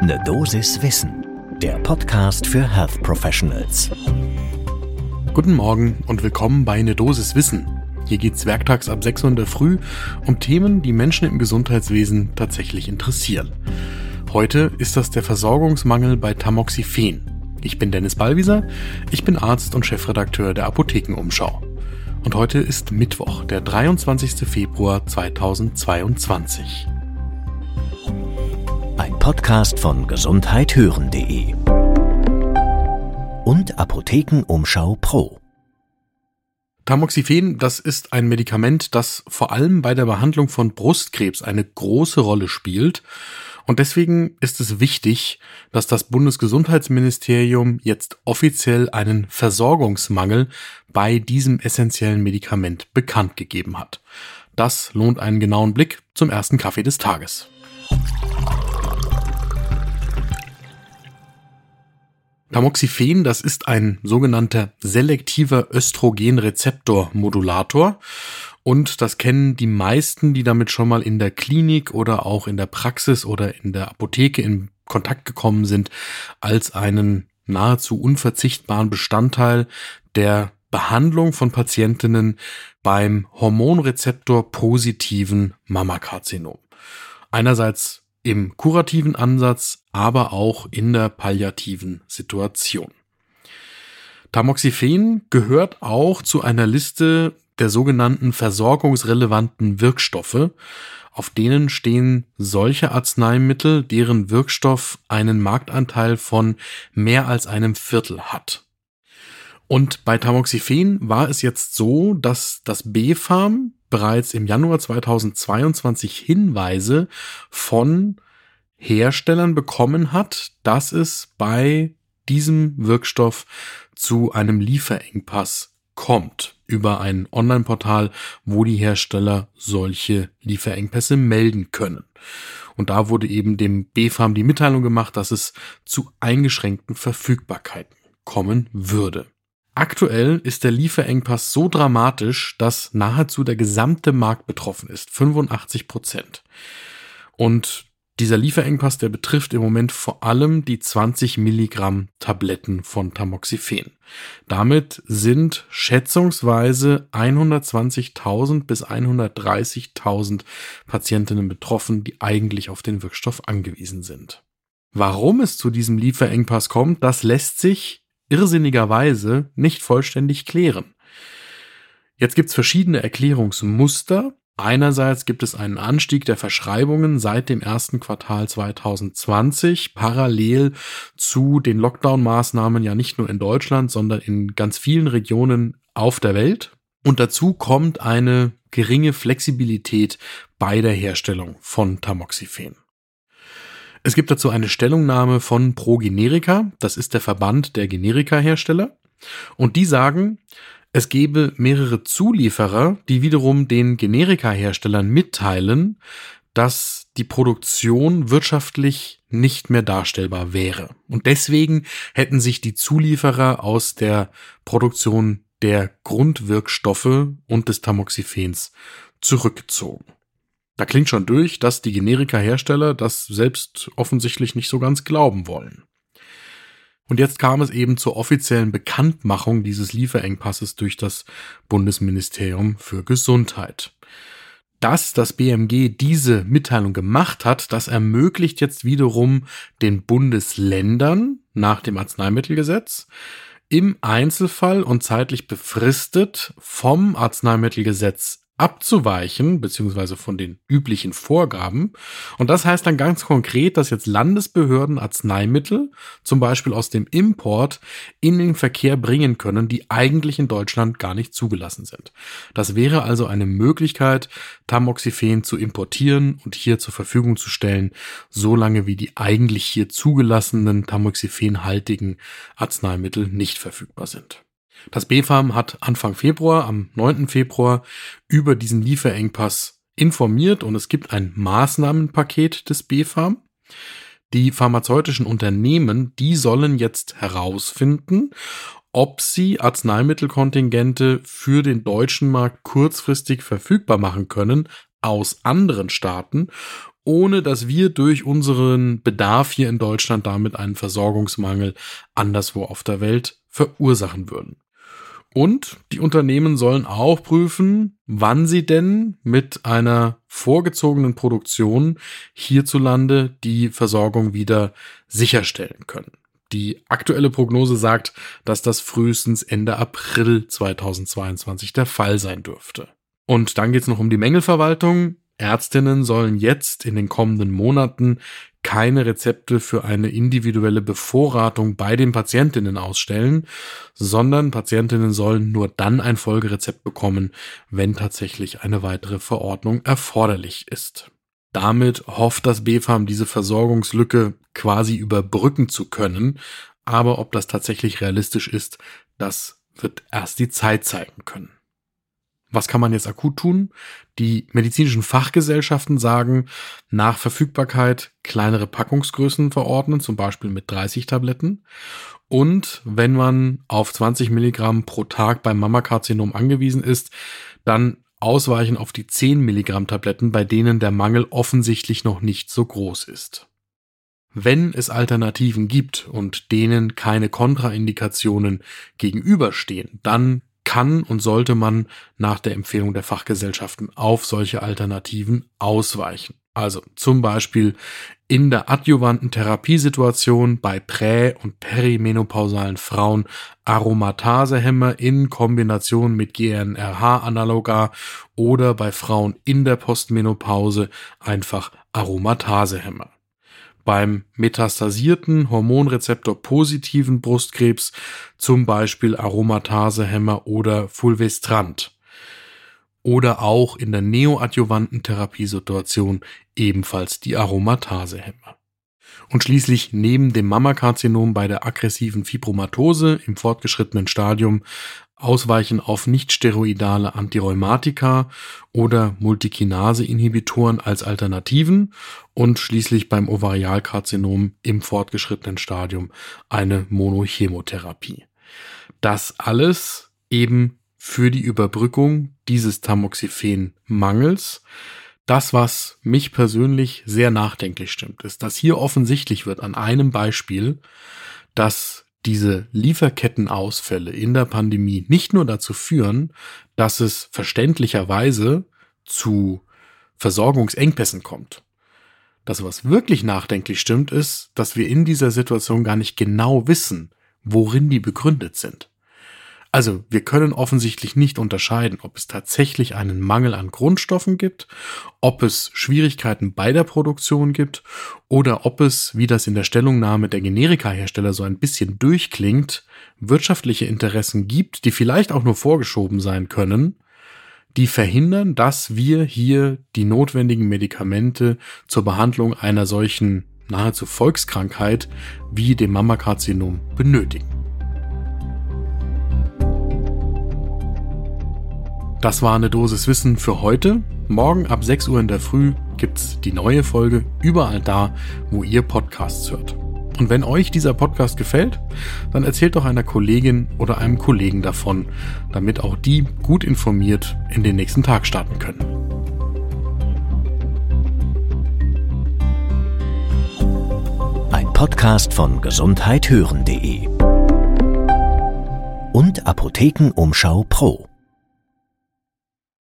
Ne Dosis Wissen, der Podcast für Health Professionals. Guten Morgen und willkommen bei Ne Dosis Wissen. Hier geht's werktags ab 6 Uhr in der Früh um Themen, die Menschen im Gesundheitswesen tatsächlich interessieren. Heute ist das der Versorgungsmangel bei Tamoxifen. Ich bin Dennis Ballwieser, ich bin Arzt und Chefredakteur der Apothekenumschau. Und heute ist Mittwoch, der 23. Februar 2022. Ein Podcast von gesundheithören.de und Apothekenumschau Pro. Tamoxifen, das ist ein Medikament, das vor allem bei der Behandlung von Brustkrebs eine große Rolle spielt und deswegen ist es wichtig, dass das Bundesgesundheitsministerium jetzt offiziell einen Versorgungsmangel bei diesem essentiellen Medikament bekannt gegeben hat. Das lohnt einen genauen Blick zum ersten Kaffee des Tages. Tamoxifen, das ist ein sogenannter selektiver Östrogenrezeptormodulator und das kennen die meisten, die damit schon mal in der Klinik oder auch in der Praxis oder in der Apotheke in Kontakt gekommen sind, als einen nahezu unverzichtbaren Bestandteil der Behandlung von Patientinnen beim Hormonrezeptor positiven Mammakarzinom. Einerseits im kurativen Ansatz, aber auch in der palliativen Situation. Tamoxifen gehört auch zu einer Liste der sogenannten versorgungsrelevanten Wirkstoffe, auf denen stehen solche Arzneimittel, deren Wirkstoff einen Marktanteil von mehr als einem Viertel hat. Und bei Tamoxifen war es jetzt so, dass das BfArM bereits im Januar 2022 Hinweise von Herstellern bekommen hat, dass es bei diesem Wirkstoff zu einem Lieferengpass kommt über ein Online-Portal, wo die Hersteller solche Lieferengpässe melden können. Und da wurde eben dem BfArM die Mitteilung gemacht, dass es zu eingeschränkten Verfügbarkeiten kommen würde. Aktuell ist der Lieferengpass so dramatisch, dass nahezu der gesamte Markt betroffen ist, 85 Prozent. Und dieser Lieferengpass, der betrifft im Moment vor allem die 20 Milligramm Tabletten von Tamoxifen. Damit sind schätzungsweise 120.000 bis 130.000 Patientinnen betroffen, die eigentlich auf den Wirkstoff angewiesen sind. Warum es zu diesem Lieferengpass kommt, das lässt sich irrsinnigerweise nicht vollständig klären. Jetzt gibt's verschiedene Erklärungsmuster. Einerseits gibt es einen Anstieg der Verschreibungen seit dem ersten Quartal 2020, parallel zu den Lockdown-Maßnahmen ja nicht nur in Deutschland, sondern in ganz vielen Regionen auf der Welt. Und dazu kommt eine geringe Flexibilität bei der Herstellung von Tamoxifen. Es gibt dazu eine Stellungnahme von ProGenerica, das ist der Verband der Generika-Hersteller, und die sagen, es gebe mehrere Zulieferer, die wiederum den Generika-Herstellern mitteilen, dass die Produktion wirtschaftlich nicht mehr darstellbar wäre. Und deswegen hätten sich die Zulieferer aus der Produktion der Grundwirkstoffe und des Tamoxifens zurückgezogen. Da klingt schon durch, dass die Generika-Hersteller das selbst offensichtlich nicht so ganz glauben wollen. Und jetzt kam es eben zur offiziellen Bekanntmachung dieses Lieferengpasses durch das Bundesministerium für Gesundheit. Dass das BMG diese Mitteilung gemacht hat, das ermöglicht jetzt wiederum den Bundesländern nach dem Arzneimittelgesetz im Einzelfall und zeitlich befristet vom Arzneimittelgesetz abzuweichen, beziehungsweise von den üblichen Vorgaben. Und das heißt dann ganz konkret, dass jetzt Landesbehörden Arzneimittel, zum Beispiel aus dem Import, in den Verkehr bringen können, die eigentlich in Deutschland gar nicht zugelassen sind. Das wäre also eine Möglichkeit, Tamoxifen zu importieren und hier zur Verfügung zu stellen, solange wie die eigentlich hier zugelassenen tamoxifenhaltigen Arzneimittel nicht verfügbar sind. Das BfArM hat Anfang Februar, am 9. Februar, über diesen Lieferengpass informiert und es gibt ein Maßnahmenpaket des BfArM. Die pharmazeutischen Unternehmen, die sollen jetzt herausfinden, ob sie Arzneimittelkontingente für den deutschen Markt kurzfristig verfügbar machen können aus anderen Staaten ohne dass wir durch unseren Bedarf hier in Deutschland damit einen Versorgungsmangel anderswo auf der Welt verursachen würden. Und die Unternehmen sollen auch prüfen, wann sie denn mit einer vorgezogenen Produktion hierzulande die Versorgung wieder sicherstellen können. Die aktuelle Prognose sagt, dass das frühestens Ende April 2022 der Fall sein dürfte. Und dann geht es noch um die Mängelverwaltung. Ärztinnen sollen jetzt in den kommenden Monaten keine Rezepte für eine individuelle Bevorratung bei den Patientinnen ausstellen, sondern Patientinnen sollen nur dann ein Folgerezept bekommen, wenn tatsächlich eine weitere Verordnung erforderlich ist. Damit hofft das BfArM diese Versorgungslücke quasi überbrücken zu können, aber ob das tatsächlich realistisch ist, das wird erst die Zeit zeigen können. Was kann man jetzt akut tun? Die medizinischen Fachgesellschaften sagen, nach Verfügbarkeit kleinere Packungsgrößen verordnen, zum Beispiel mit 30 Tabletten. Und wenn man auf 20 Milligramm pro Tag beim Mammakarzinom angewiesen ist, dann ausweichen auf die 10 Milligramm Tabletten, bei denen der Mangel offensichtlich noch nicht so groß ist. Wenn es Alternativen gibt und denen keine Kontraindikationen gegenüberstehen, dann kann und sollte man nach der Empfehlung der Fachgesellschaften auf solche Alternativen ausweichen. Also zum Beispiel in der adjuvanten Therapiesituation bei prä- und perimenopausalen Frauen Aromatasehemmer in Kombination mit GNRH-Analoga oder bei Frauen in der Postmenopause einfach Aromatasehemmer beim metastasierten Hormonrezeptor positiven Brustkrebs, zum Beispiel Aromatasehemmer oder Fulvestrant. Oder auch in der neoadjuvanten Therapiesituation ebenfalls die Aromatasehemmer. Und schließlich neben dem Mammakarzinom bei der aggressiven Fibromatose im fortgeschrittenen Stadium Ausweichen auf nicht-steroidale Antirheumatika oder Multikinase-Inhibitoren als Alternativen und schließlich beim Ovarialkarzinom im fortgeschrittenen Stadium eine Monochemotherapie. Das alles eben für die Überbrückung dieses Tamoxifen-Mangels. Das, was mich persönlich sehr nachdenklich stimmt, ist, dass hier offensichtlich wird an einem Beispiel, dass diese Lieferkettenausfälle in der Pandemie nicht nur dazu führen, dass es verständlicherweise zu Versorgungsengpässen kommt. Das, was wirklich nachdenklich stimmt, ist, dass wir in dieser Situation gar nicht genau wissen, worin die begründet sind. Also wir können offensichtlich nicht unterscheiden, ob es tatsächlich einen Mangel an Grundstoffen gibt, ob es Schwierigkeiten bei der Produktion gibt oder ob es, wie das in der Stellungnahme der Generikahersteller so ein bisschen durchklingt, wirtschaftliche Interessen gibt, die vielleicht auch nur vorgeschoben sein können, die verhindern, dass wir hier die notwendigen Medikamente zur Behandlung einer solchen nahezu Volkskrankheit wie dem Mammakarzinom benötigen. Das war eine Dosis Wissen für heute. Morgen ab 6 Uhr in der Früh gibt's die neue Folge überall da, wo ihr Podcasts hört. Und wenn euch dieser Podcast gefällt, dann erzählt doch einer Kollegin oder einem Kollegen davon, damit auch die gut informiert in den nächsten Tag starten können. Ein Podcast von gesundheithören.de und Apothekenumschau Pro.